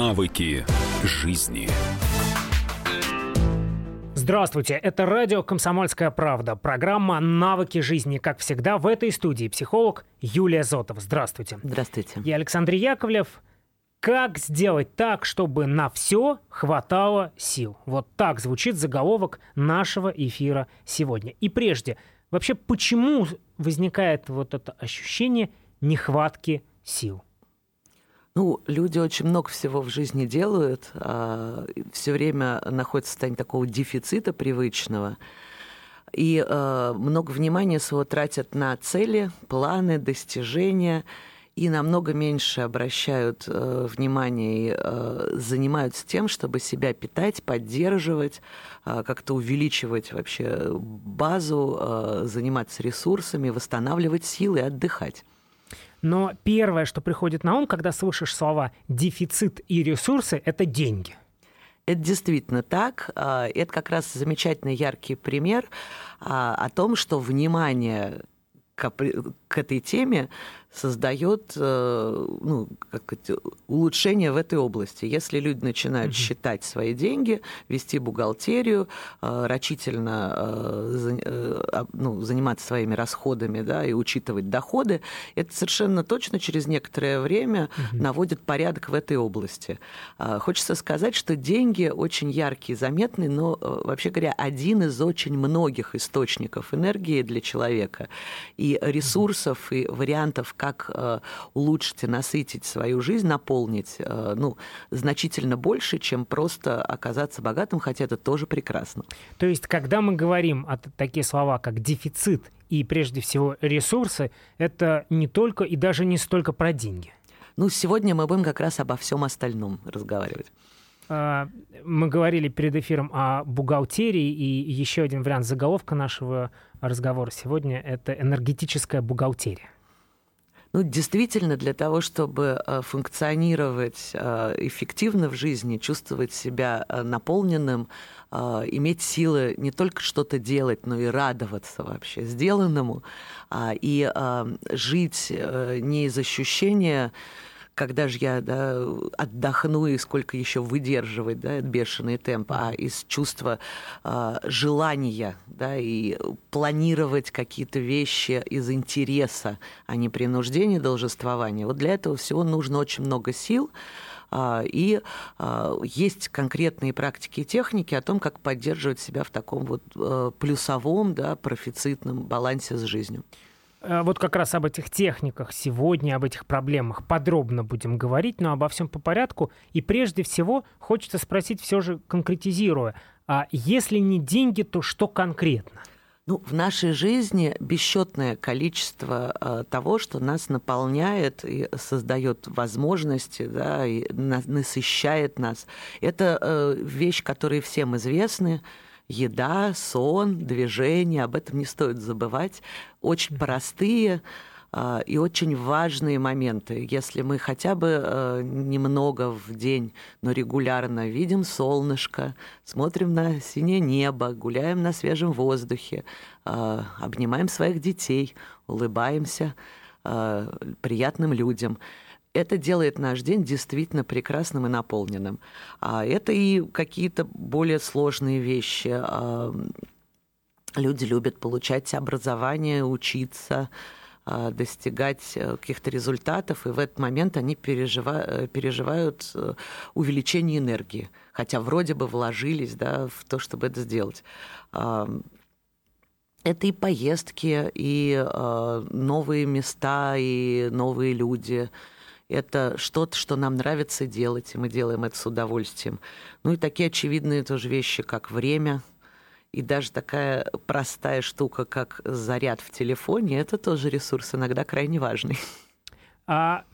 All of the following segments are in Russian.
Навыки жизни. Здравствуйте, это радио «Комсомольская правда», программа «Навыки жизни». Как всегда, в этой студии психолог Юлия Зотова. Здравствуйте. Здравствуйте. Я Александр Яковлев. Как сделать так, чтобы на все хватало сил? Вот так звучит заголовок нашего эфира сегодня. И прежде, вообще, почему возникает вот это ощущение нехватки сил? Ну, люди очень много всего в жизни делают, а, все время находятся в состоянии такого дефицита привычного. И а, много внимания своего тратят на цели, планы, достижения, и намного меньше обращают э, внимание и э, занимаются тем, чтобы себя питать, поддерживать, э, как-то увеличивать вообще базу, э, заниматься ресурсами, восстанавливать силы отдыхать. Но первое, что приходит на ум, когда слышишь слова «дефицит» и «ресурсы», это деньги. Это действительно так. А, это как раз замечательный яркий пример а, о том, что внимание к, к этой теме создает э, ну, как это, улучшение в этой области. Если люди начинают mm-hmm. считать свои деньги, вести бухгалтерию, э, рачительно э, ну, заниматься своими расходами да, и учитывать доходы, это совершенно точно через некоторое время mm-hmm. наводит порядок в этой области. Хочется сказать, что деньги очень яркие, заметные, но, вообще говоря, один из очень многих источников энергии для человека. И ресурсов, и вариантов, как э, улучшить и насытить свою жизнь, наполнить, э, ну, значительно больше, чем просто оказаться богатым, хотя это тоже прекрасно. То есть, когда мы говорим о такие слова, как дефицит и, прежде всего, ресурсы, это не только и даже не столько про деньги. Ну, сегодня мы будем как раз обо всем остальном разговаривать. А, мы говорили перед эфиром о бухгалтерии, и еще один вариант заголовка нашего разговора сегодня — это энергетическая бухгалтерия. Ну, действительно, для того, чтобы э, функционировать э, эффективно в жизни, чувствовать себя э, наполненным, иметь силы не только что-то делать, но и радоваться вообще сделанному, а, и жить не из ощущения когда же я да, отдохну и сколько еще выдерживать да, бешеный темп, а из чувства э, желания да, и планировать какие-то вещи из интереса, а не принуждения должествования. Вот для этого всего нужно очень много сил, и есть конкретные практики и техники о том, как поддерживать себя в таком вот плюсовом, да, профицитном балансе с жизнью. Э, вот как раз об этих техниках сегодня, об этих проблемах подробно будем говорить, но обо всем по порядку. И прежде всего хочется спросить, все же конкретизируя, а если не деньги, то что конкретно? Ну, в нашей жизни бесчетное количество э, того, что нас наполняет и создает возможности, да, и насыщает нас. Это э, вещь, которая всем известны еда, сон, движение, об этом не стоит забывать. Очень простые а, и очень важные моменты. Если мы хотя бы а, немного в день, но регулярно видим солнышко, смотрим на синее небо, гуляем на свежем воздухе, а, обнимаем своих детей, улыбаемся приятным людям – это делает наш день действительно прекрасным и наполненным. А это и какие-то более сложные вещи. А, люди любят получать образование, учиться, а, достигать э, каких-то результатов, и в этот момент они переживают, э, переживают э, увеличение энергии, хотя вроде бы вложились да, в то, чтобы это сделать. Это и поездки, и новые места, и новые люди – это что-то, что нам нравится делать, и мы делаем это с удовольствием. Ну и такие очевидные тоже вещи, как время, и даже такая простая штука, как заряд в телефоне, это тоже ресурс иногда крайне важный. А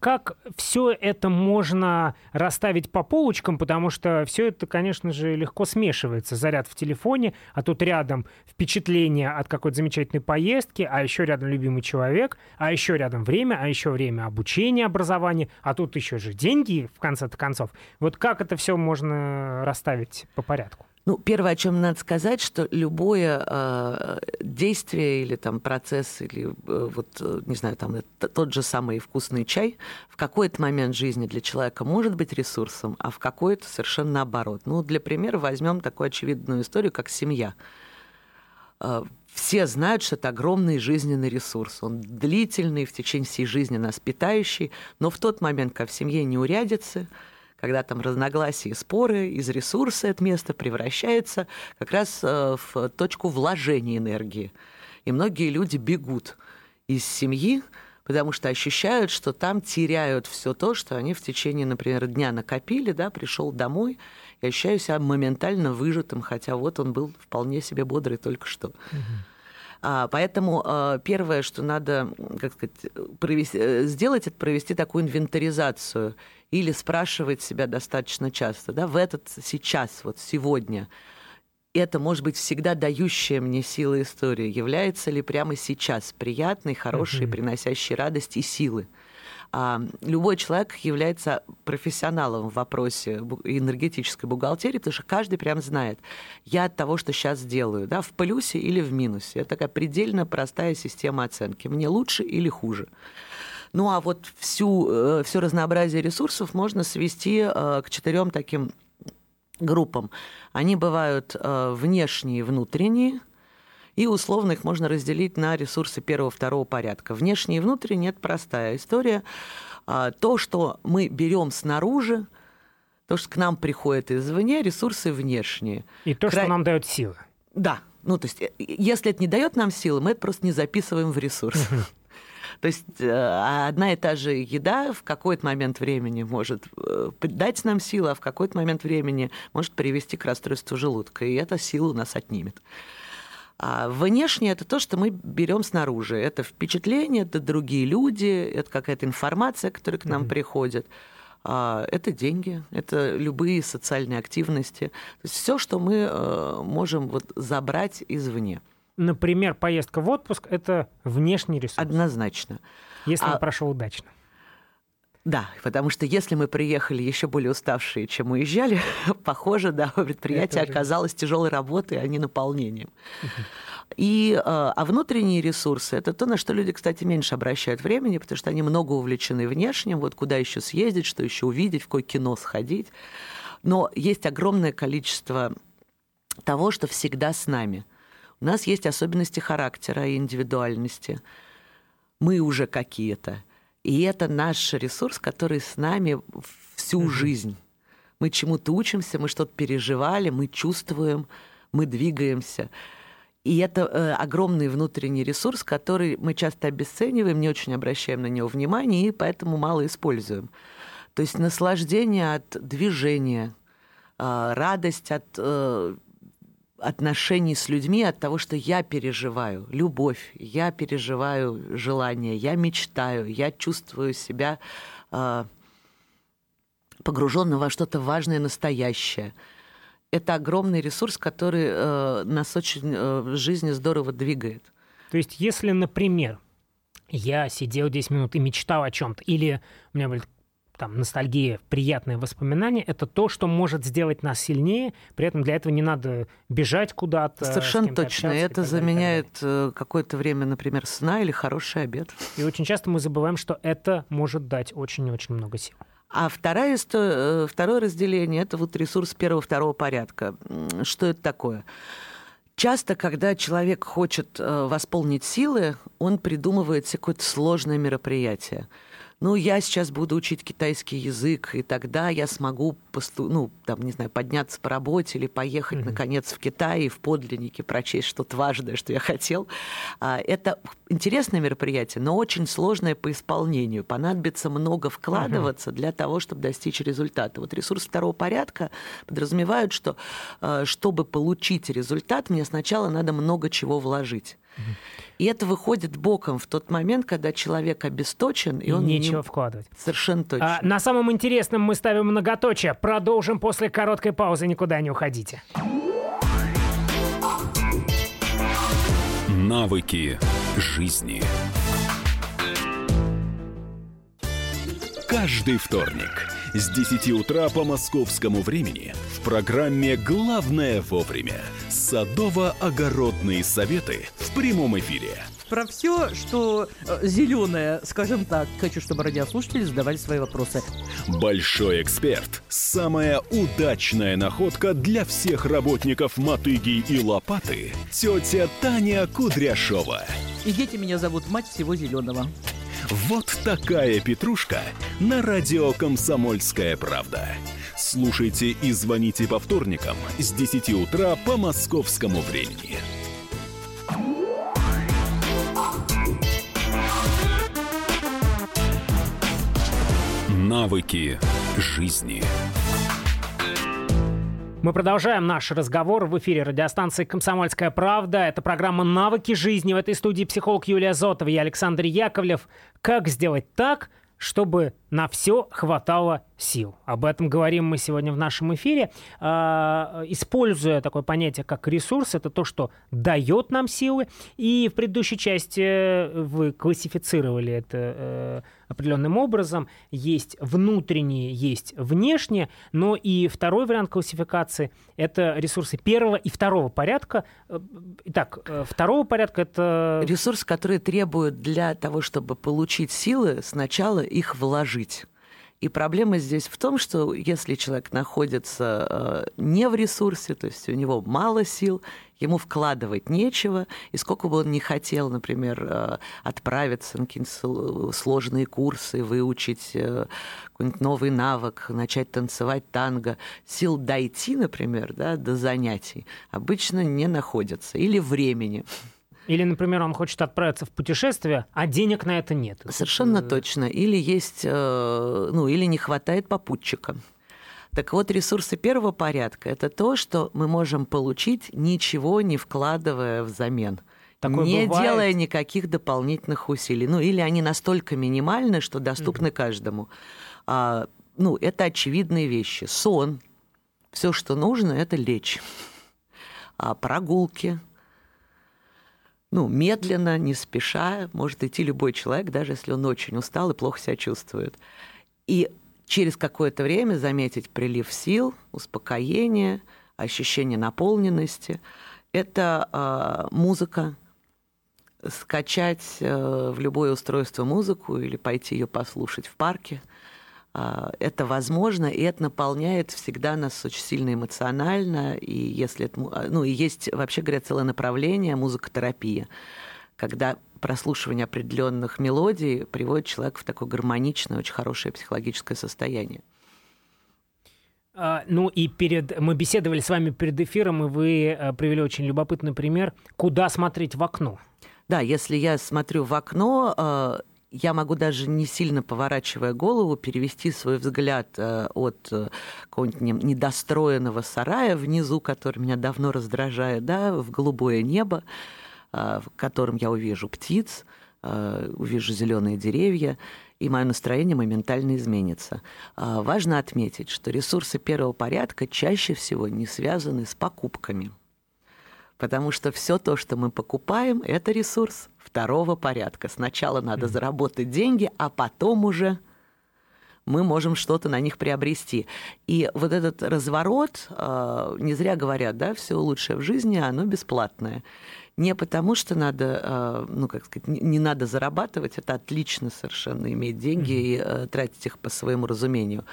как все это можно расставить по полочкам, потому что все это, конечно же, легко смешивается. Заряд в телефоне, а тут рядом впечатление от какой-то замечательной поездки, а еще рядом любимый человек, а еще рядом время, а еще время обучения, образования, а тут еще же деньги, в конце концов. Вот как это все можно расставить по порядку? Ну, первое, о чем надо сказать, что любое э, действие или там процесс, или э, вот, э, не знаю, там это, тот же самый вкусный чай в какой-то момент жизни для человека может быть ресурсом, а в какой-то совершенно наоборот. Ну, для примера возьмем такую очевидную историю, как семья. Э, все знают, что это огромный жизненный ресурс. Он длительный, в течение всей жизни нас питающий, но в тот момент, когда в семье неурядицы, когда там разногласия и споры из ресурса это место превращается как раз э, в точку вложения энергии. И многие люди бегут из семьи, потому что ощущают, что там теряют все то, что они в течение, например, дня накопили, да, пришел домой и ощущаю себя моментально выжатым, хотя вот он был вполне себе бодрый только что. Угу. Поэтому а, первое, что надо как сказать, провести, э, сделать, это провести такую инвентаризацию или спрашивать себя достаточно часто, да, в этот сейчас, вот сегодня, это может быть всегда дающая мне силы истории, является ли прямо сейчас приятной, хорошей, uh-huh. приносящей радость и силы. А, любой человек является профессионалом в вопросе энергетической бухгалтерии, потому что каждый прям знает, я от того, что сейчас делаю, да, в плюсе или в минусе. Это такая предельно простая система оценки. Мне лучше или хуже. Ну а вот всю, э, все разнообразие ресурсов можно свести э, к четырем таким группам. Они бывают э, внешние и внутренние, и условно их можно разделить на ресурсы первого-второго порядка. Внешние и внутренние – это простая история. А, то, что мы берем снаружи, то, что к нам приходит извне, ресурсы внешние. И то, Кра... что нам дает силы. Да. Ну, то есть, если это не дает нам силы, мы это просто не записываем в ресурс. То есть э, одна и та же еда в какой-то момент времени может э, дать нам силу, а в какой-то момент времени может привести к расстройству желудка, и эта сила у нас отнимет. А внешнее это то, что мы берем снаружи. Это впечатление, это другие люди, это какая-то информация, которая к нам mm-hmm. приходит. А, это деньги, это любые социальные активности. То есть все, что мы э, можем вот забрать извне например, поездка в отпуск – это внешний ресурс. Однозначно. Если а... он прошел удачно. Да, потому что если мы приехали еще более уставшие, чем уезжали, похоже, да, предприятие оказалось тяжелой работой, а не наполнением. И, а, а внутренние ресурсы – это то, на что люди, кстати, меньше обращают времени, потому что они много увлечены внешним, вот куда еще съездить, что еще увидеть, в какое кино сходить. Но есть огромное количество того, что всегда с нами – у нас есть особенности характера и индивидуальности. Мы уже какие-то. И это наш ресурс, который с нами всю mm-hmm. жизнь. Мы чему-то учимся, мы что-то переживали, мы чувствуем, мы двигаемся. И это э, огромный внутренний ресурс, который мы часто обесцениваем, не очень обращаем на него внимания и поэтому мало используем. То есть наслаждение от движения, э, радость от э, отношений с людьми от того, что я переживаю любовь, я переживаю желание, я мечтаю, я чувствую себя э, погруженным во что-то важное, настоящее. Это огромный ресурс, который э, нас очень э, в жизни здорово двигает. То есть, если, например, я сидел 10 минут и мечтал о чем-то, или у меня были там, ностальгия, приятные воспоминания, это то, что может сделать нас сильнее. При этом для этого не надо бежать куда-то. Совершенно точно. Это заменяет э, какое-то время, например, сна или хороший обед. И очень часто мы забываем, что это может дать очень-очень много сил. А второе, э, второе разделение – это вот ресурс первого-второго порядка. Что это такое? Часто, когда человек хочет э, восполнить силы, он придумывает какое-то сложное мероприятие – ну, я сейчас буду учить китайский язык, и тогда я смогу, посту, ну, там, не знаю, подняться по работе или поехать, mm-hmm. наконец, в Китай и в подлиннике прочесть что-то важное, что я хотел. А, это интересное мероприятие, но очень сложное по исполнению. Понадобится много вкладываться mm-hmm. для того, чтобы достичь результата. Вот ресурсы второго порядка подразумевают, что а, чтобы получить результат, мне сначала надо много чего вложить. И это выходит боком в тот момент, когда человек обесточен, и, и он нечего не... вкладывать. Совершенно точно. А, на самом интересном мы ставим многоточие. Продолжим после короткой паузы. Никуда не уходите. Навыки жизни. Каждый вторник с 10 утра по московскому времени – в программе «Главное вовремя». Садово-огородные советы в прямом эфире. Про все, что э, зеленое, скажем так. Хочу, чтобы радиослушатели задавали свои вопросы. Большой эксперт. Самая удачная находка для всех работников мотыги и лопаты. Тетя Таня Кудряшова. И дети меня зовут мать всего зеленого. Вот такая петрушка на радио «Комсомольская правда». Слушайте и звоните по вторникам с 10 утра по московскому времени. Навыки жизни. Мы продолжаем наш разговор в эфире радиостанции «Комсомольская правда». Это программа «Навыки жизни». В этой студии психолог Юлия Зотова и Александр Яковлев. Как сделать так, чтобы на все хватало сил. Об этом говорим мы сегодня в нашем эфире. А, используя такое понятие, как ресурс, это то, что дает нам силы. И в предыдущей части вы классифицировали это э, определенным образом. Есть внутренние, есть внешние. Но и второй вариант классификации – это ресурсы первого и второго порядка. Э, итак, э, второго порядка – это… Ресурсы, которые требуют для того, чтобы получить силы, сначала их вложить жить. И проблема здесь в том, что если человек находится э, не в ресурсе, то есть у него мало сил, ему вкладывать нечего, и сколько бы он ни хотел, например, э, отправиться на какие-то сложные курсы, выучить э, какой-нибудь новый навык, начать танцевать танго, сил дойти, например, да, до занятий обычно не находятся, или времени. Или, например, он хочет отправиться в путешествие, а денег на это нет. Совершенно это... точно. Или есть, э, ну, или не хватает попутчика. Так вот, ресурсы первого порядка – это то, что мы можем получить, ничего не вкладывая взамен. Такое не бывает. делая никаких дополнительных усилий. Ну, или они настолько минимальны, что доступны угу. каждому. А, ну, это очевидные вещи. Сон. Все, что нужно, это лечь. А прогулки, ну, медленно, не спеша, может идти любой человек, даже если он очень устал и плохо себя чувствует. И через какое-то время заметить прилив сил, успокоение, ощущение наполненности. Это э, музыка. Скачать э, в любое устройство музыку или пойти ее послушать в парке – это возможно, и это наполняет всегда нас очень сильно эмоционально. И если это, а, ну, и есть, вообще говоря, целое направление музыкотерапия, когда прослушивание определенных мелодий приводит человека в такое гармоничное, очень хорошее психологическое состояние. А, ну и перед мы беседовали с вами перед эфиром, и вы привели очень любопытный пример, куда смотреть в окно. Да, если я смотрю в окно, я могу даже не сильно поворачивая голову перевести свой взгляд э, от э, какого-нибудь недостроенного сарая внизу, который меня давно раздражает, да, в голубое небо, э, в котором я увижу птиц, увижу зеленые деревья, и мое настроение моментально изменится. Важно отметить, что ресурсы первого порядка чаще всего не связаны с покупками – Потому что все то, что мы покупаем, это ресурс второго порядка. Сначала надо заработать деньги, а потом уже мы можем что-то на них приобрести. И вот этот разворот, э, не зря говорят, да, все лучшее в жизни, оно бесплатное. Не потому, что надо, э, ну, как сказать, не надо зарабатывать, это отлично совершенно иметь деньги и э, тратить их по своему разумению,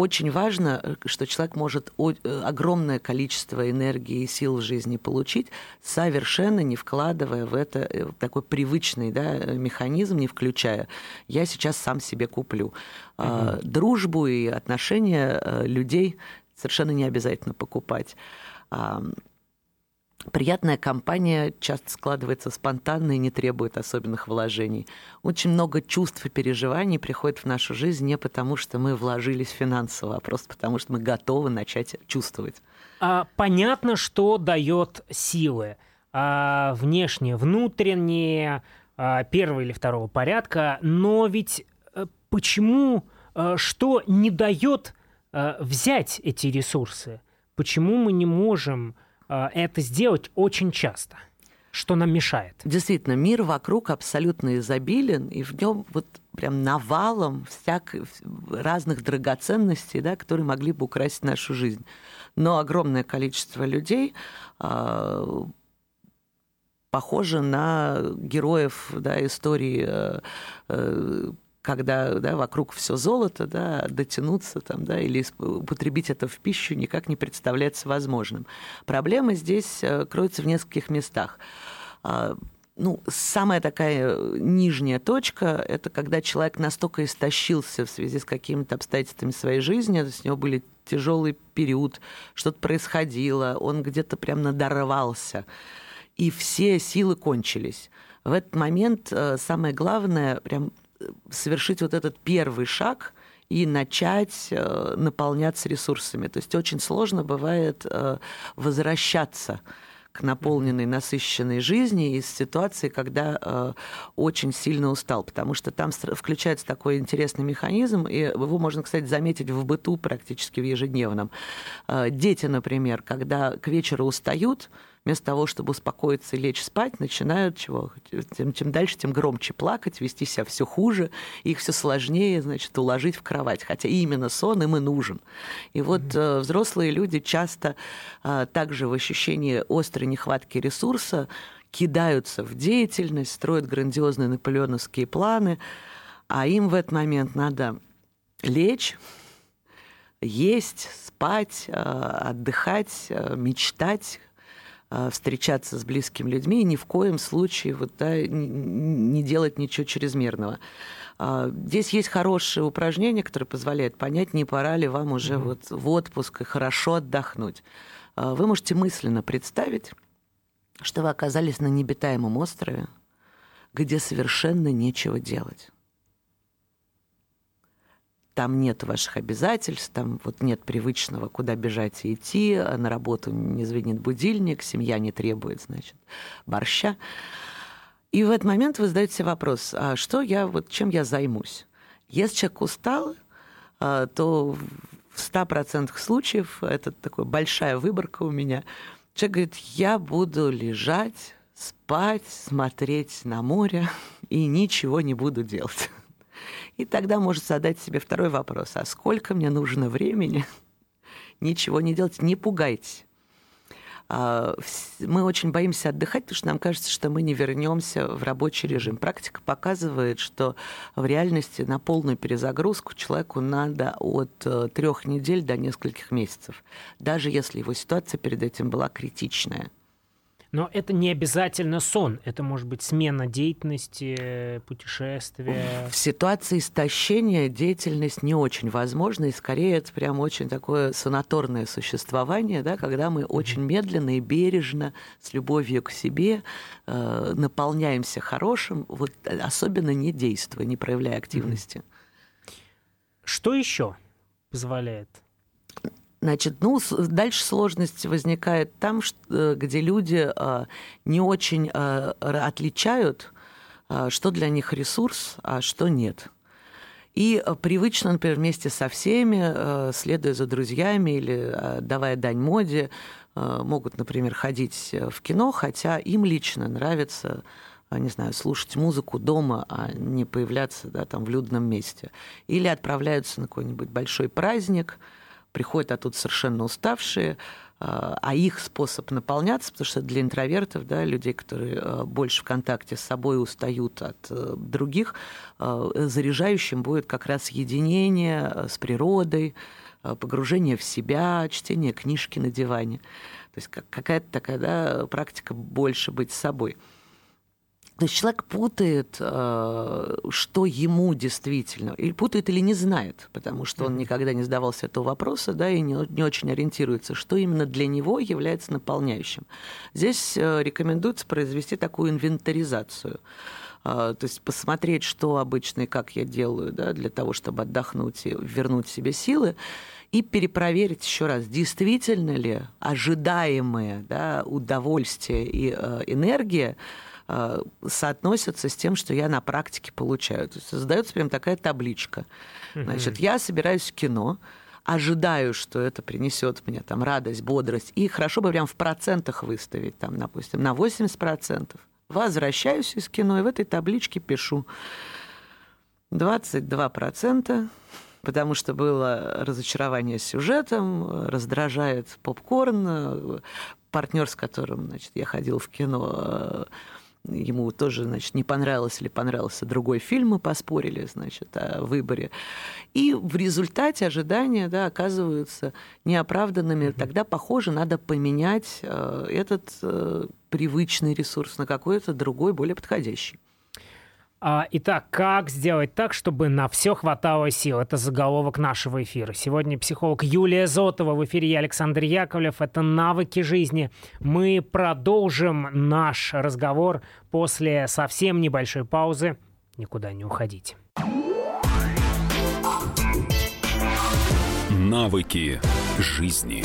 очень важно, э, что человек может э, огромное количество энергии и сил в жизни получить, совершенно не вкладывая в это э, такой привычный да, механизм, не включая. Я сейчас сам себе куплю. Угу. Дружбу и отношения людей совершенно не обязательно покупать. Приятная компания часто складывается спонтанно и не требует особенных вложений. Очень много чувств и переживаний приходит в нашу жизнь не потому, что мы вложились финансово, а просто потому, что мы готовы начать чувствовать. А, понятно, что дает силы. А, внешние, внутренние, а, первого или второго порядка. Но ведь а, почему, а, что не дает а, взять эти ресурсы? Почему мы не можем это сделать очень часто? Что нам мешает? Действительно, мир вокруг абсолютно изобилен, и в нем вот прям навалом всяк... разных драгоценностей, да, которые могли бы украсить нашу жизнь. Но огромное количество людей э, похоже на героев да, истории э, э, когда да, вокруг все золото, да, дотянуться там, да, или употребить это в пищу никак не представляется возможным. Проблема здесь э, кроется в нескольких местах. А, ну, самая такая нижняя точка – это когда человек настолько истощился в связи с какими-то обстоятельствами своей жизни, у него были тяжелый период, что-то происходило, он где-то прям надорвался, и все силы кончились. В этот момент э, самое главное прям совершить вот этот первый шаг и начать э, наполняться ресурсами. То есть очень сложно бывает э, возвращаться к наполненной, насыщенной жизни из ситуации, когда э, очень сильно устал, потому что там включается такой интересный механизм, и его можно, кстати, заметить в быту практически в ежедневном. Э, дети, например, когда к вечеру устают, вместо того, чтобы успокоиться и лечь спать, начинают чего? Тем, чем дальше, тем громче плакать, вести себя все хуже, их все сложнее, значит, уложить в кровать. Хотя именно сон им и нужен. И вот mm-hmm. взрослые люди часто э, также в ощущении острой нехватки ресурса кидаются в деятельность, строят грандиозные наполеоновские планы, а им в этот момент надо лечь, есть, спать, э, отдыхать, мечтать, встречаться с близкими людьми и ни в коем случае вот, да, не делать ничего чрезмерного. А, здесь есть хорошее упражнение, которое позволяет понять, не пора ли вам уже mm-hmm. вот в отпуск и хорошо отдохнуть. А, вы можете мысленно представить, что вы оказались на необитаемом острове, где совершенно нечего делать там нет ваших обязательств, там вот нет привычного, куда бежать и идти, а на работу не звенит будильник, семья не требует, значит, борща. И в этот момент вы задаете себе вопрос, а что я, вот чем я займусь? Если человек устал, а, то в 100% случаев, это такая большая выборка у меня, человек говорит, я буду лежать, спать, смотреть на море и ничего не буду делать. И тогда может задать себе второй вопрос. А сколько мне нужно времени ничего не делать? Не пугайтесь. А, мы очень боимся отдыхать, потому что нам кажется, что мы не вернемся в рабочий режим. Практика показывает, что в реальности на полную перезагрузку человеку надо от э, трех недель до нескольких месяцев, даже если его ситуация перед этим была критичная. Но это не обязательно сон. Это может быть смена деятельности, путешествия. В ситуации истощения деятельность не очень возможна, и скорее это прям очень такое санаторное существование, да, когда мы очень медленно и бережно, с любовью к себе, э, наполняемся хорошим, вот, особенно не действуя, не проявляя активности. Что еще позволяет Значит, ну, дальше сложность возникает там, э, где люди э, не очень э, отличают, что для них ресурс, а что нет. И привычно, например, вместе со всеми, следуя за друзьями или давая дань моде, могут, например, ходить в кино, хотя им лично нравится не знаю, слушать музыку дома, а не появляться да, там, в людном месте. Или отправляются на какой-нибудь большой праздник – приходят оттуда совершенно уставшие, а, а их способ наполняться, потому что для интровертов, да, людей, которые а, больше в контакте с собой устают от э, других, а, заряжающим будет как раз единение с природой, погружение в себя, чтение книжки на диване. То есть какая-то такая да, практика больше быть собой. То есть человек путает, э, что ему действительно, или путает или не знает, потому что он никогда не задавался этого вопроса, да, и не, не очень ориентируется, что именно для него является наполняющим. Здесь э, рекомендуется произвести такую инвентаризацию э, то есть посмотреть, что обычно и как я делаю да, для того, чтобы отдохнуть и вернуть себе силы, и перепроверить еще раз, действительно ли ожидаемое да, удовольствие и э, энергия соотносятся с тем, что я на практике получаю. То есть создается прям такая табличка. Значит, я собираюсь в кино, ожидаю, что это принесет мне там радость, бодрость, и хорошо бы прям в процентах выставить, там, допустим, на 80%. Возвращаюсь из кино и в этой табличке пишу 22%, потому что было разочарование с сюжетом, раздражает попкорн, партнер, с которым значит, я ходил в кино, ему тоже, значит, не понравилось или понравился другой фильм, мы поспорили, значит, о выборе. И в результате ожидания, да, оказываются неоправданными. Mm-hmm. Тогда, похоже, надо поменять э, этот э, привычный ресурс на какой-то другой, более подходящий. А, итак, как сделать так, чтобы на все хватало сил? Это заголовок нашего эфира. Сегодня психолог Юлия Зотова, в эфире я Александр Яковлев. Это «Навыки жизни». Мы продолжим наш разговор после совсем небольшой паузы. Никуда не уходите. Навыки жизни.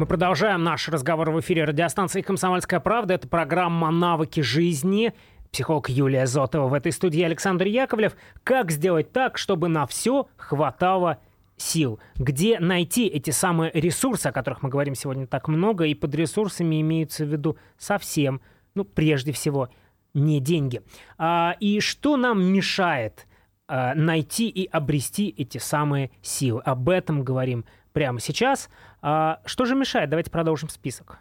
Мы продолжаем наш разговор в эфире радиостанции «Комсомольская правда». Это программа «Навыки жизни». Психолог Юлия Зотова в этой студии Александр Яковлев. Как сделать так, чтобы на все хватало сил? Где найти эти самые ресурсы, о которых мы говорим сегодня так много, и под ресурсами имеются в виду совсем, ну, прежде всего, не деньги. А, и что нам мешает а, найти и обрести эти самые силы? Об этом говорим прямо сейчас. А что же мешает? Давайте продолжим список.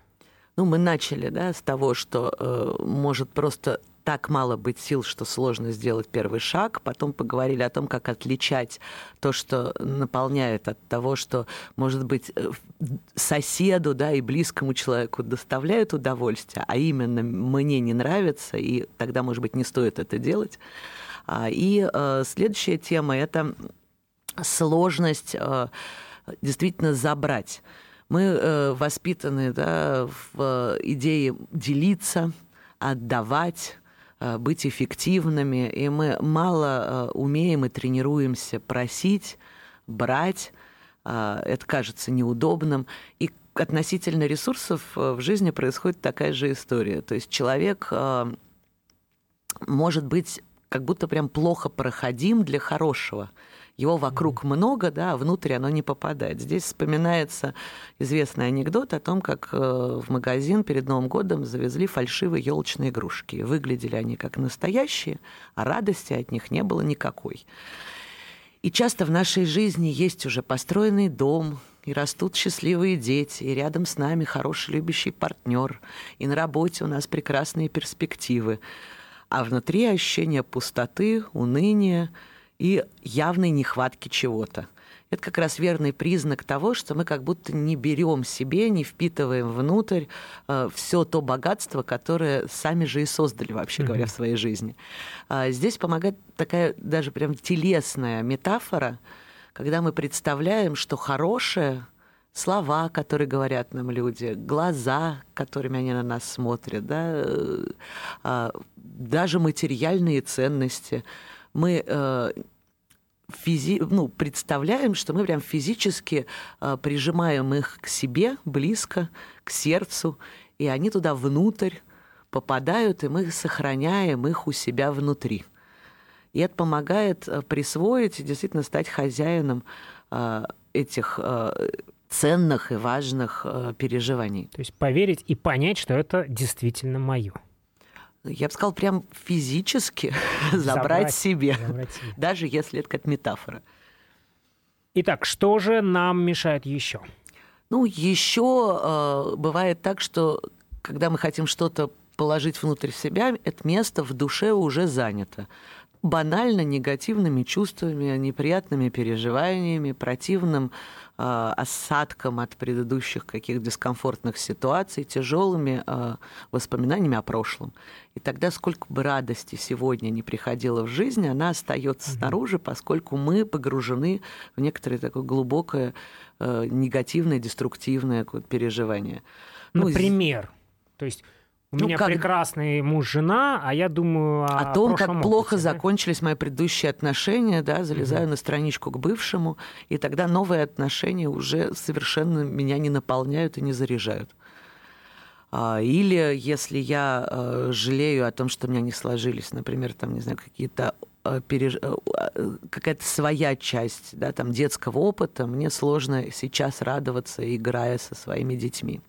Ну, мы начали да, с того, что э, может просто так мало быть сил, что сложно сделать первый шаг. Потом поговорили о том, как отличать то, что наполняет от того, что, может быть, э, соседу да, и близкому человеку доставляет удовольствие, а именно мне не нравится, и тогда, может быть, не стоит это делать. А, и э, следующая тема – это сложность э, действительно забрать. Мы э, воспитаны да, в идее делиться, отдавать, э, быть эффективными, и мы мало э, умеем и тренируемся просить, брать. Э, это кажется неудобным. И относительно ресурсов э, в жизни происходит такая же история. То есть человек э, может быть как будто прям плохо проходим для хорошего – его вокруг много, да, а внутрь оно не попадает. Здесь вспоминается известный анекдот о том, как э, в магазин перед Новым годом завезли фальшивые елочные игрушки. Выглядели они как настоящие, а радости от них не было никакой. И часто в нашей жизни есть уже построенный дом, и растут счастливые дети, и рядом с нами хороший любящий партнер, и на работе у нас прекрасные перспективы. А внутри ощущение пустоты, уныния, и явной нехватки чего-то. Это как раз верный признак того, что мы как будто не берем себе, не впитываем внутрь э, все то богатство, которое сами же и создали, вообще говоря, в своей жизни. А здесь помогает такая даже прям телесная метафора, когда мы представляем, что хорошее слова, которые говорят нам люди, глаза, которыми они на нас смотрят, да, э, а, даже материальные ценности – мы э, физи ну, представляем, что мы прям физически э, прижимаем их к себе, близко, к сердцу, и они туда внутрь попадают, и мы сохраняем их у себя внутри. И это помогает э, присвоить и действительно стать хозяином э, этих э, ценных и важных э, переживаний. То есть поверить и понять, что это действительно мое я бы сказал, прям физически забрать, забрать, себе, забрать себе, даже если это как метафора. Итак, что же нам мешает еще? Ну, еще э, бывает так, что когда мы хотим что-то положить внутрь себя, это место в душе уже занято. Банально негативными чувствами, неприятными переживаниями, противным осадком от предыдущих каких дискомфортных ситуаций, тяжелыми э, воспоминаниями о прошлом. И тогда сколько бы радости сегодня не приходило в жизнь, она остается снаружи, поскольку мы погружены в некоторое такое глубокое э, негативное, деструктивное переживание. Например, ну, то есть у ну, меня как... прекрасный муж, жена, а я думаю о, о том, как плохо опыте, закончились мои предыдущие отношения, да, залезаю угу. на страничку к бывшему, и тогда новые отношения уже совершенно меня не наполняют и не заряжают. А, или если я э, жалею о том, что у меня не сложились, например, там, не знаю, какие-то э, переж... Э, какая-то своя часть да, там, детского опыта, мне сложно сейчас радоваться, играя со своими детьми.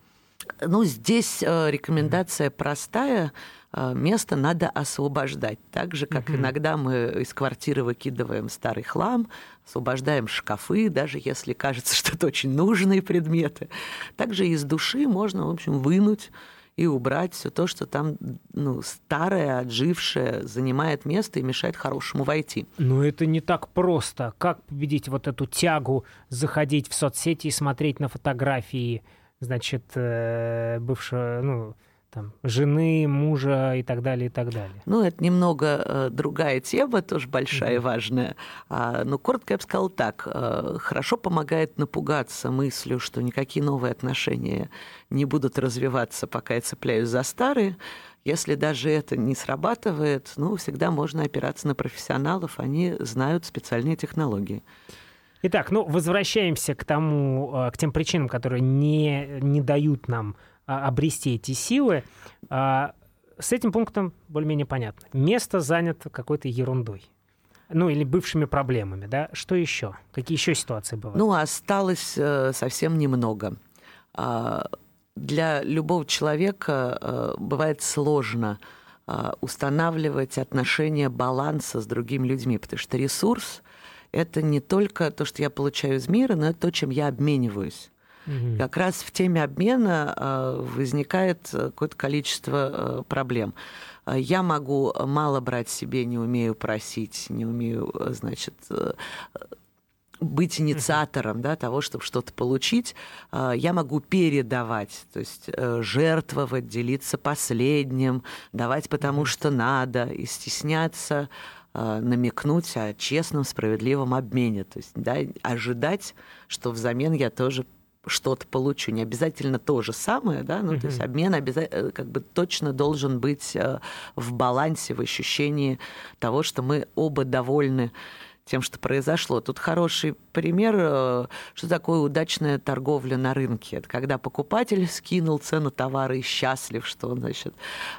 Ну, здесь э, рекомендация простая. Э, место надо освобождать. Так же, как иногда мы из квартиры выкидываем старый хлам, освобождаем шкафы, даже если кажется, что это очень нужные предметы. Также из души можно, в общем, вынуть и убрать все то, что там ну, старое, отжившее, занимает место и мешает хорошему войти. Но это не так просто. Как победить вот эту тягу заходить в соцсети и смотреть на фотографии значит, э, бывшего, ну, там, жены, мужа и так далее, и так далее. Ну, это немного э, другая тема, тоже большая и mm-hmm. важная. А, но коротко я бы сказала так. Э, хорошо помогает напугаться мыслью, что никакие новые отношения не будут развиваться, пока я цепляюсь за старые. Если даже это не срабатывает, ну, всегда можно опираться на профессионалов, они знают специальные технологии. Итак, ну, возвращаемся к тому, э, к тем причинам, которые не, не дают нам а, обрести эти силы. А, с этим пунктом более-менее понятно. Место занято какой-то ерундой. Ну, или бывшими проблемами, да? Что еще? Какие еще ситуации бывают? Ну, осталось э, совсем немного. А, для любого человека э, бывает сложно устанавливать отношения баланса с другими людьми, потому что ресурс это не только то, что я получаю из мира, но это то, чем я обмениваюсь. Угу. Как раз в теме обмена э, возникает какое-то количество э, проблем. Я могу мало брать себе, не умею просить, не умею, значит, э, быть инициатором да, того, чтобы что-то получить, я могу передавать, то есть жертвовать, делиться последним, давать потому что надо, и стесняться Э, намекнуть о честном, справедливом обмене. То есть да, ожидать, что взамен я тоже что-то получу. Не обязательно то же самое, да, ну, mm-hmm. то есть обмен обязательно, э, как бы точно должен быть э, в балансе, в ощущении того, что мы оба довольны тем, что произошло. Тут хороший пример, э, что такое удачная торговля на рынке. Это когда покупатель скинул цену товара и счастлив, что он, значит,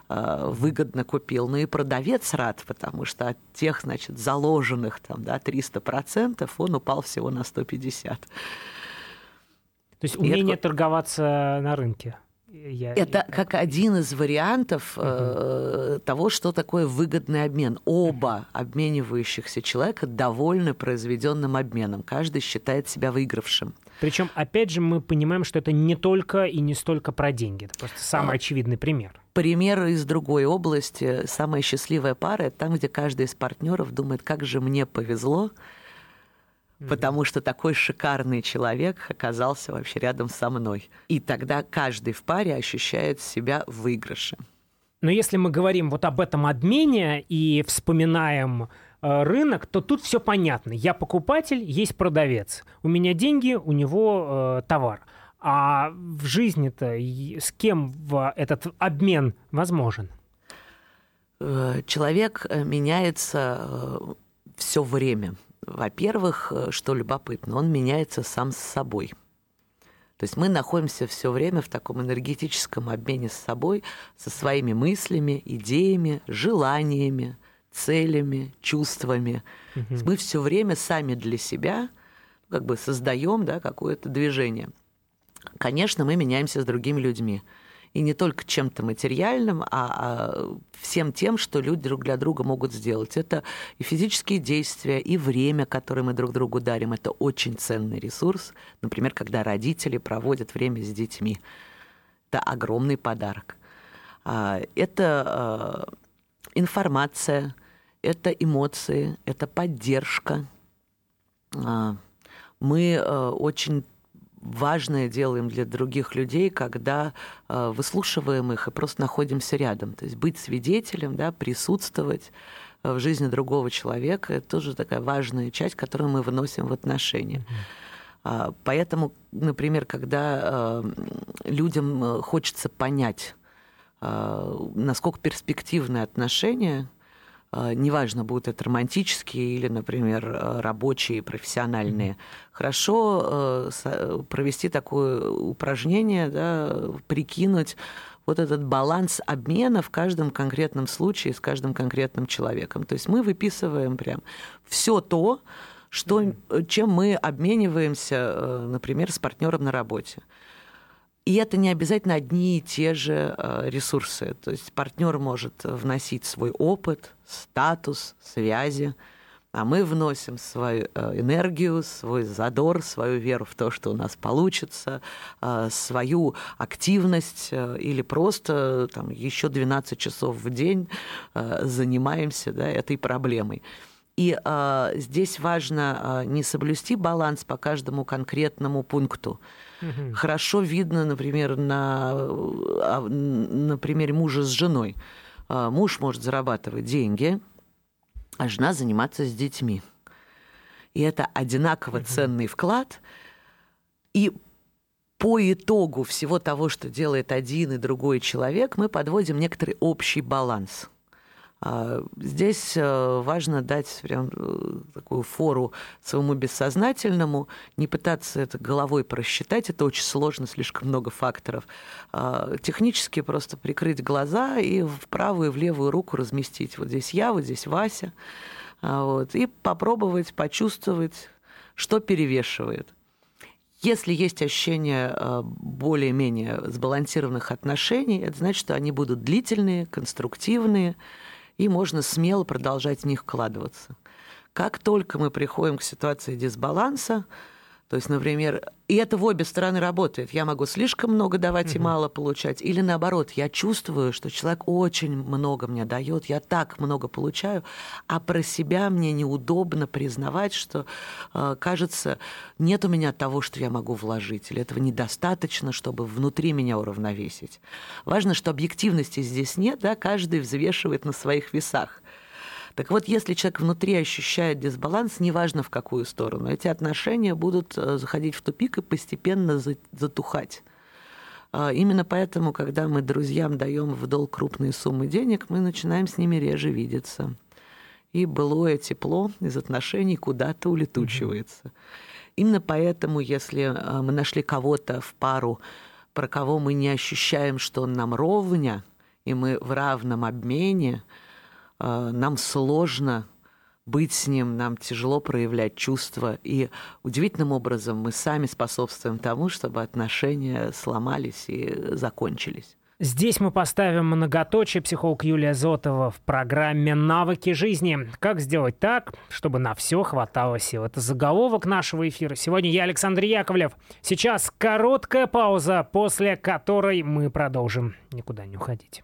э, выгодно купил. Ну и продавец рад, потому что от тех, значит, заложенных там, да, 300% он упал всего на 150. То есть умение это... торговаться на рынке. Я, это я... как один из вариантов угу. э, того, что такое выгодный обмен. Оба обменивающихся человека довольны произведенным обменом. Каждый считает себя выигравшим. Причем, опять же, мы понимаем, что это не только и не столько про деньги. Это просто самый а, очевидный пример. Пример из другой области. Самая счастливая пара – это там, где каждый из партнеров думает, как же мне повезло, потому что такой шикарный человек оказался вообще рядом со мной. И тогда каждый в паре ощущает себя в выигрыше. Но если мы говорим вот об этом обмене и вспоминаем э, рынок, то тут все понятно. Я покупатель, есть продавец. У меня деньги, у него э, товар. А в жизни-то с кем этот обмен возможен? Э, человек э, меняется все время. Во-первых, э, что любопытно, он меняется сам с собой. То есть мы находимся все время в таком энергетическом обмене с собой, со своими мыслями, идеями, желаниями, целями, чувствами. Угу. Мы все время сами для себя как бы создаем да, какое-то движение. Конечно, мы меняемся с другими людьми и не только чем-то материальным, а, а всем тем, что люди друг для друга могут сделать. Это и физические действия, и время, которое мы друг другу дарим. Это очень ценный ресурс. Например, когда родители проводят время с детьми. Это огромный подарок. А, это а, информация, это эмоции, это поддержка. Мы очень важное делаем для других людей, когда э, выслушиваем их и просто находимся рядом. То есть быть свидетелем, да, присутствовать в жизни другого человека, это тоже такая важная часть, которую мы выносим в отношения. Mm-hmm. Поэтому, например, когда э, людям э, хочется понять, насколько перспективные отношения, неважно, будут это романтические или, например, рабочие, профессиональные, хорошо провести такое упражнение, да, прикинуть, вот этот баланс обмена в каждом конкретном случае с каждым конкретным человеком. То есть мы выписываем прям все то, что, чем мы обмениваемся, э, например, с партнером на работе. И это не обязательно одни и те же э, ресурсы. То есть партнер может вносить свой опыт, статус, связи, а мы вносим свою э, энергию, свой задор, свою веру в то, что у нас получится, э, свою активность или просто там, еще 12 часов в день занимаемся да, этой проблемой. И э, здесь важно э, не соблюсти баланс по каждому конкретному пункту. Угу. Хорошо видно, например, на, на примере мужа с женой. Э, муж может зарабатывать деньги, а жена заниматься с детьми. И это одинаково ценный вклад. И по итогу всего того, что делает один и другой человек, мы подводим некоторый общий баланс – а, здесь э, важно дать прям э, такую фору своему бессознательному, не пытаться это головой просчитать, это очень сложно, слишком много факторов. А, технически просто прикрыть глаза и в правую и в левую руку разместить. Вот здесь я, вот здесь Вася. А, вот, и попробовать почувствовать, что перевешивает. Если есть ощущение э, более-менее сбалансированных отношений, это значит, что они будут длительные, конструктивные, и можно смело продолжать в них вкладываться. Как только мы приходим к ситуации дисбаланса, то есть, например, и это в обе стороны работает. Я могу слишком много давать и мало получать. Или наоборот, я чувствую, что человек очень много мне дает, я так много получаю, а про себя мне неудобно признавать, что, э, кажется, нет у меня того, что я могу вложить, или этого недостаточно, чтобы внутри меня уравновесить. Важно, что объективности здесь нет, да, каждый взвешивает на своих весах. Так вот, если человек внутри ощущает дисбаланс, неважно в какую сторону, эти отношения будут э, заходить в тупик и постепенно затухать. А, именно поэтому, когда мы друзьям даем в долг крупные суммы денег, мы начинаем с ними реже видеться. И былое тепло из отношений куда-то улетучивается. Именно поэтому, если э, мы нашли кого-то в пару, про кого мы не ощущаем, что он нам ровня, и мы в равном обмене, нам сложно быть с ним, нам тяжело проявлять чувства. И удивительным образом мы сами способствуем тому, чтобы отношения сломались и закончились. Здесь мы поставим многоточие психолог Юлия Зотова в программе «Навыки жизни». Как сделать так, чтобы на все хватало сил? Это заголовок нашего эфира. Сегодня я Александр Яковлев. Сейчас короткая пауза, после которой мы продолжим. Никуда не уходите.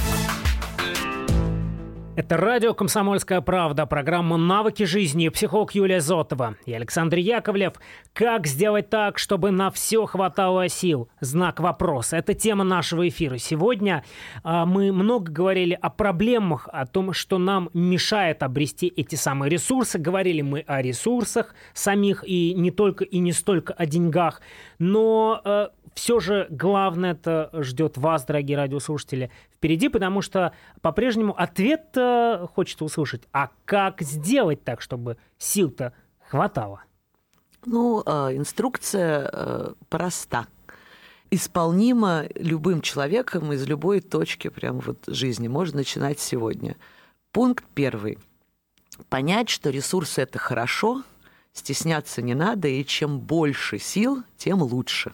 Это радио «Комсомольская правда», программа «Навыки жизни», психолог Юлия Зотова и Александр Яковлев. Как сделать так, чтобы на все хватало сил? Знак вопроса. Это тема нашего эфира. Сегодня а, мы много говорили о проблемах, о том, что нам мешает обрести эти самые ресурсы. Говорили мы о ресурсах самих и не только и не столько о деньгах. Но а, все же главное это ждет вас, дорогие радиослушатели, впереди, потому что по-прежнему ответ хочется услышать. А как сделать так, чтобы сил-то хватало? Ну, э, инструкция э, проста. Исполнима любым человеком из любой точки прям вот жизни. Можно начинать сегодня. Пункт первый. Понять, что ресурсы – это хорошо, стесняться не надо, и чем больше сил, тем лучше.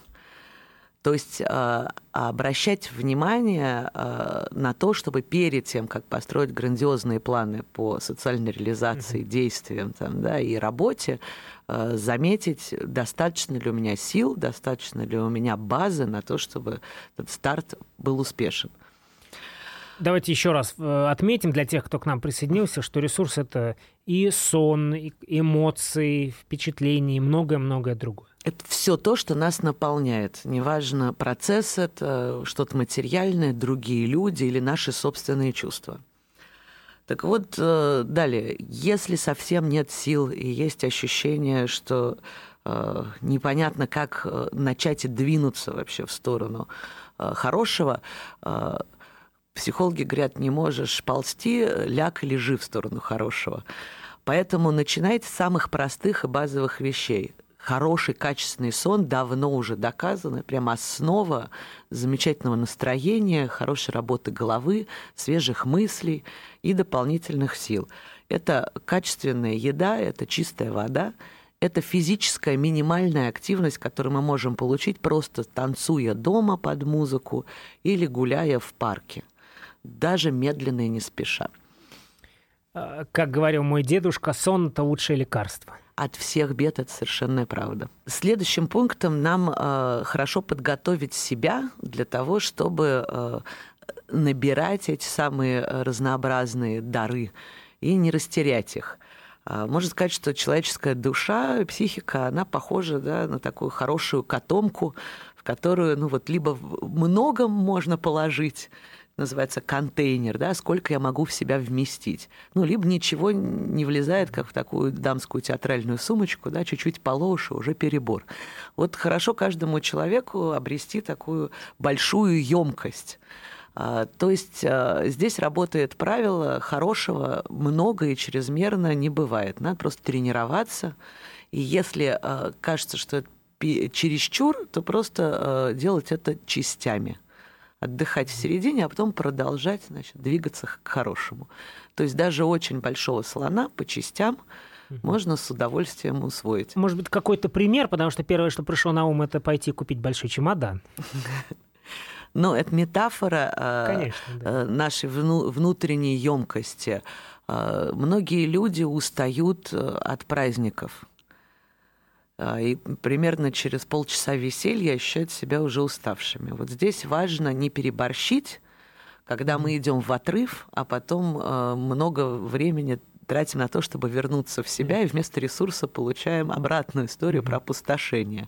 То есть э, обращать внимание э, на то, чтобы перед тем, как построить грандиозные планы по социальной реализации, mm-hmm. действиям там, да, и работе, э, заметить, достаточно ли у меня сил, достаточно ли у меня базы на то, чтобы этот старт был успешен. Давайте еще раз отметим для тех, кто к нам присоединился, что ресурс это и сон, и эмоции, впечатления, и многое-многое другое. Это все то, что нас наполняет. Неважно, процесс это, что-то материальное, другие люди или наши собственные чувства. Так вот, э, далее, если совсем нет сил и есть ощущение, что э, непонятно, как начать и двинуться вообще в сторону хорошего, Психологи говорят, не можешь ползти, ляг и лежи в сторону хорошего. Поэтому начинайте с самых простых и базовых вещей. Хороший, качественный сон давно уже доказано, прямо основа замечательного настроения, хорошей работы головы, свежих мыслей и дополнительных сил. Это качественная еда, это чистая вода, это физическая минимальная активность, которую мы можем получить просто танцуя дома под музыку или гуляя в парке даже медленно и не спеша. А, как говорил мой дедушка, сон – это лучшее лекарство. От всех бед это совершенно правда. Следующим пунктом нам э, хорошо подготовить себя для того, чтобы э, набирать эти самые разнообразные дары и не растерять их. А, можно сказать, что человеческая душа, психика, она похожа да, на такую хорошую котомку, в которую ну, вот, либо многом можно положить, называется контейнер, да, сколько я могу в себя вместить. Ну, либо ничего не влезает, как в такую дамскую театральную сумочку, да, чуть-чуть полоше, уже перебор. Вот хорошо каждому человеку обрести такую большую емкость. А, то есть а, здесь работает правило хорошего много и чрезмерно не бывает. Надо просто тренироваться. И если а, кажется, что это чересчур, то просто делать это частями отдыхать в середине, а потом продолжать значит, двигаться к хорошему. То есть даже очень большого слона по частям можно с удовольствием усвоить. Может быть, какой-то пример, потому что первое, что пришло на ум, это пойти купить большой чемодан. Ну, это метафора э, Конечно, да. Э, нашей внутренней емкости. Э, многие люди устают от праздников и примерно через полчаса веселья ощущают себя уже уставшими. Вот здесь важно не переборщить, когда мы идем в отрыв, а потом а, много времени тратим на то, чтобы вернуться в себя, и вместо ресурса получаем обратную историю про опустошение.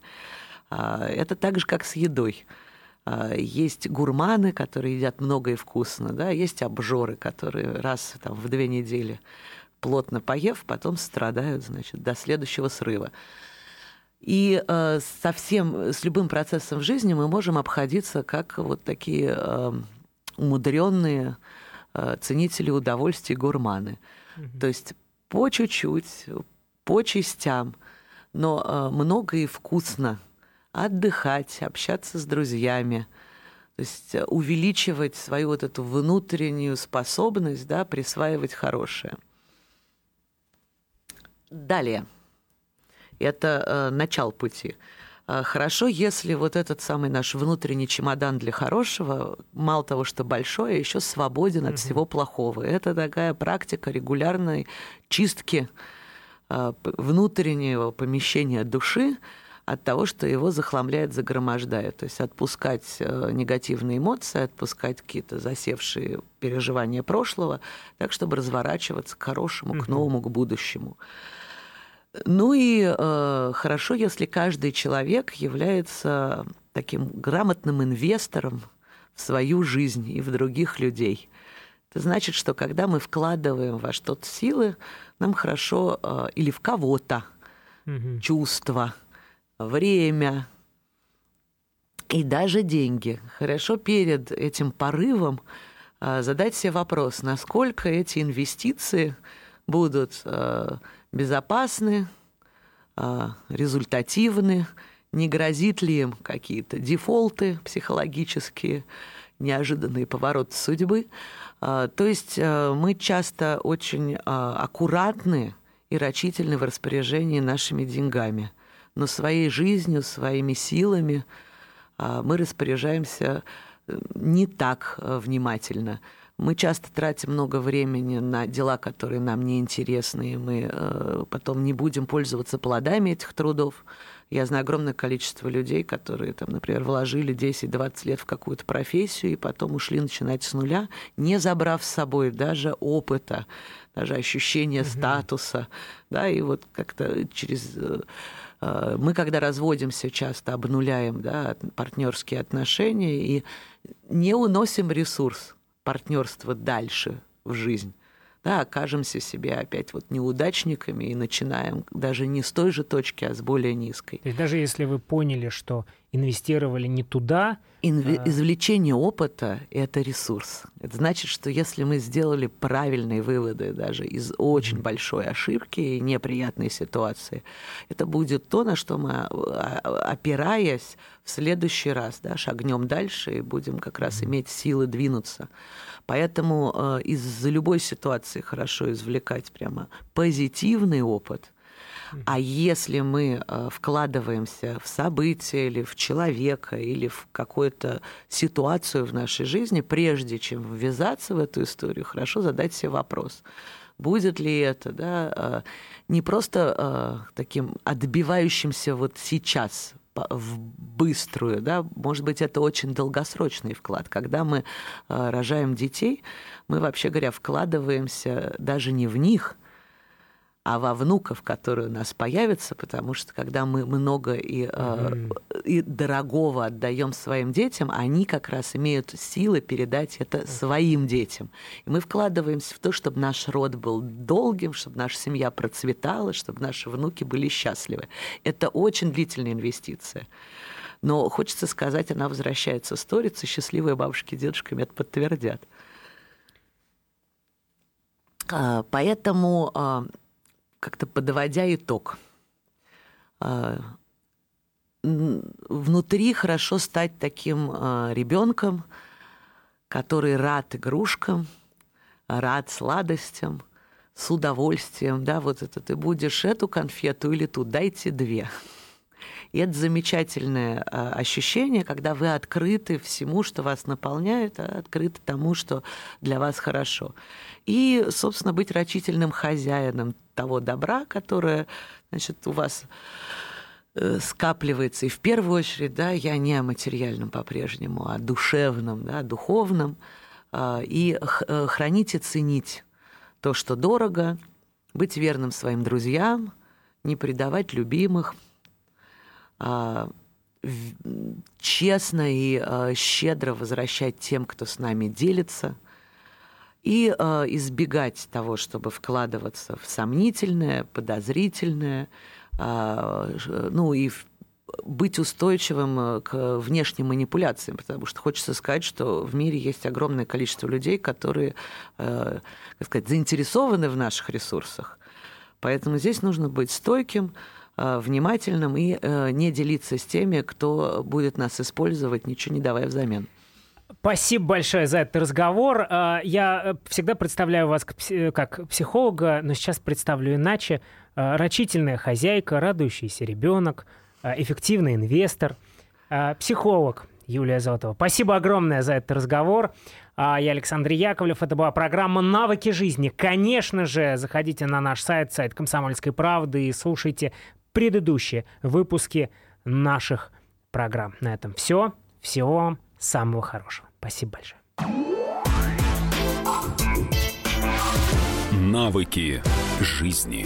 А, это так же, как с едой. Есть гурманы, которые едят много и вкусно, да, есть обжоры, которые раз там, в две недели плотно поев, потом страдают, значит, до следующего срыва. И э, совсем с любым процессом в жизни мы можем обходиться как вот такие э, умудренные э, ценители удовольствий гурманы. Mm-hmm. То есть по чуть-чуть, по частям, но э, много и вкусно отдыхать, общаться с друзьями, то есть увеличивать свою вот эту внутреннюю способность, да, присваивать хорошее. Далее – это э, начало пути. А, хорошо, если вот этот самый наш внутренний чемодан для хорошего, мало того, что большой, а еще свободен от всего плохого. Это такая практика регулярной чистки э, внутреннего помещения души от того, что его захламляет, загромождает. То есть отпускать э, негативные эмоции, отпускать какие-то засевшие переживания прошлого, так, чтобы разворачиваться к хорошему, к новому, к будущему. Ну и э, хорошо, если каждый человек является таким грамотным инвестором в свою жизнь и в других людей. Это значит, что когда мы вкладываем во что-то силы, нам хорошо э, или в кого-то угу. чувства, время и даже деньги. Хорошо перед этим порывом э, задать себе вопрос, насколько эти инвестиции будут э, безопасны, результативны, не грозит ли им какие-то дефолты психологические, неожиданные повороты судьбы. То есть мы часто очень аккуратны и рачительны в распоряжении нашими деньгами, но своей жизнью, своими силами мы распоряжаемся не так внимательно – мы часто тратим много времени на дела, которые нам не интересны, и мы э, потом не будем пользоваться плодами этих трудов. Я знаю огромное количество людей, которые, там, например, вложили 10-20 лет в какую-то профессию и потом ушли начинать с нуля, не забрав с собой даже опыта, даже ощущения угу. статуса. Да, и вот как-то через э, э, мы, когда разводимся, часто обнуляем да, партнерские отношения и не уносим ресурс партнерство дальше в жизнь, да, окажемся себе опять вот неудачниками и начинаем даже не с той же точки, а с более низкой. То есть даже если вы поняли, что инвестировали не туда... Инв... А... Извлечение опыта – это ресурс. Это значит, что если мы сделали правильные выводы даже из очень большой ошибки и неприятной ситуации, это будет то, на что мы, а, опираясь, в следующий раз да, шагнем дальше и будем как раз иметь силы двинуться. Поэтому э, из любой ситуации хорошо извлекать прямо позитивный опыт. А если мы э, вкладываемся в события или в человека или в какую-то ситуацию в нашей жизни, прежде чем ввязаться в эту историю, хорошо задать себе вопрос будет ли это, да, э, не просто э, таким отбивающимся вот сейчас в быструю, да, может быть, это очень долгосрочный вклад. Когда мы рожаем детей, мы, вообще говоря, вкладываемся даже не в них, а во внуков, которые у нас появятся, потому что когда мы много и, mm-hmm. и дорогого отдаем своим детям, они как раз имеют силы передать это своим детям. И мы вкладываемся в то, чтобы наш род был долгим, чтобы наша семья процветала, чтобы наши внуки были счастливы. Это очень длительная инвестиция. Но хочется сказать, она возвращается с Торицы, счастливые бабушки и дедушки это подтвердят. А, поэтому а, как-то подводя итог, а, внутри хорошо стать таким а, ребенком, который рад игрушкам, рад сладостям, с удовольствием, да, вот это ты будешь эту конфету или ту, дайте две. И это замечательное а, ощущение, когда вы открыты всему, что вас наполняет, а открыты тому, что для вас хорошо. И, собственно, быть рачительным хозяином того добра, которое значит, у вас э, скапливается. И в первую очередь, да, я не о материальном по-прежнему, а о душевном, да, духовном. А, и э, хранить и ценить то, что дорого, быть верным своим друзьям, не предавать любимых – честно и а, щедро возвращать тем, кто с нами делится, и а, избегать того, чтобы вкладываться в сомнительное, подозрительное, ну и быть устойчивым к внешним манипуляциям, потому что хочется сказать, что в мире есть огромное количество людей, которые, как сказать, заинтересованы в наших ресурсах. Поэтому здесь нужно быть стойким, внимательным и э, не делиться с теми, кто будет нас использовать, ничего не давая взамен. Спасибо большое за этот разговор. Э, я всегда представляю вас как психолога, но сейчас представлю иначе. Рачительная хозяйка, радующийся ребенок, эффективный инвестор, психолог Юлия Зотова. Спасибо огромное за этот разговор. А, я Александр Яковлев. Это была программа «Навыки жизни». Конечно же, заходите на наш сайт, сайт «Комсомольской правды» и слушайте предыдущие выпуски наших программ. На этом все. Всего вам самого хорошего. Спасибо большое. Навыки жизни.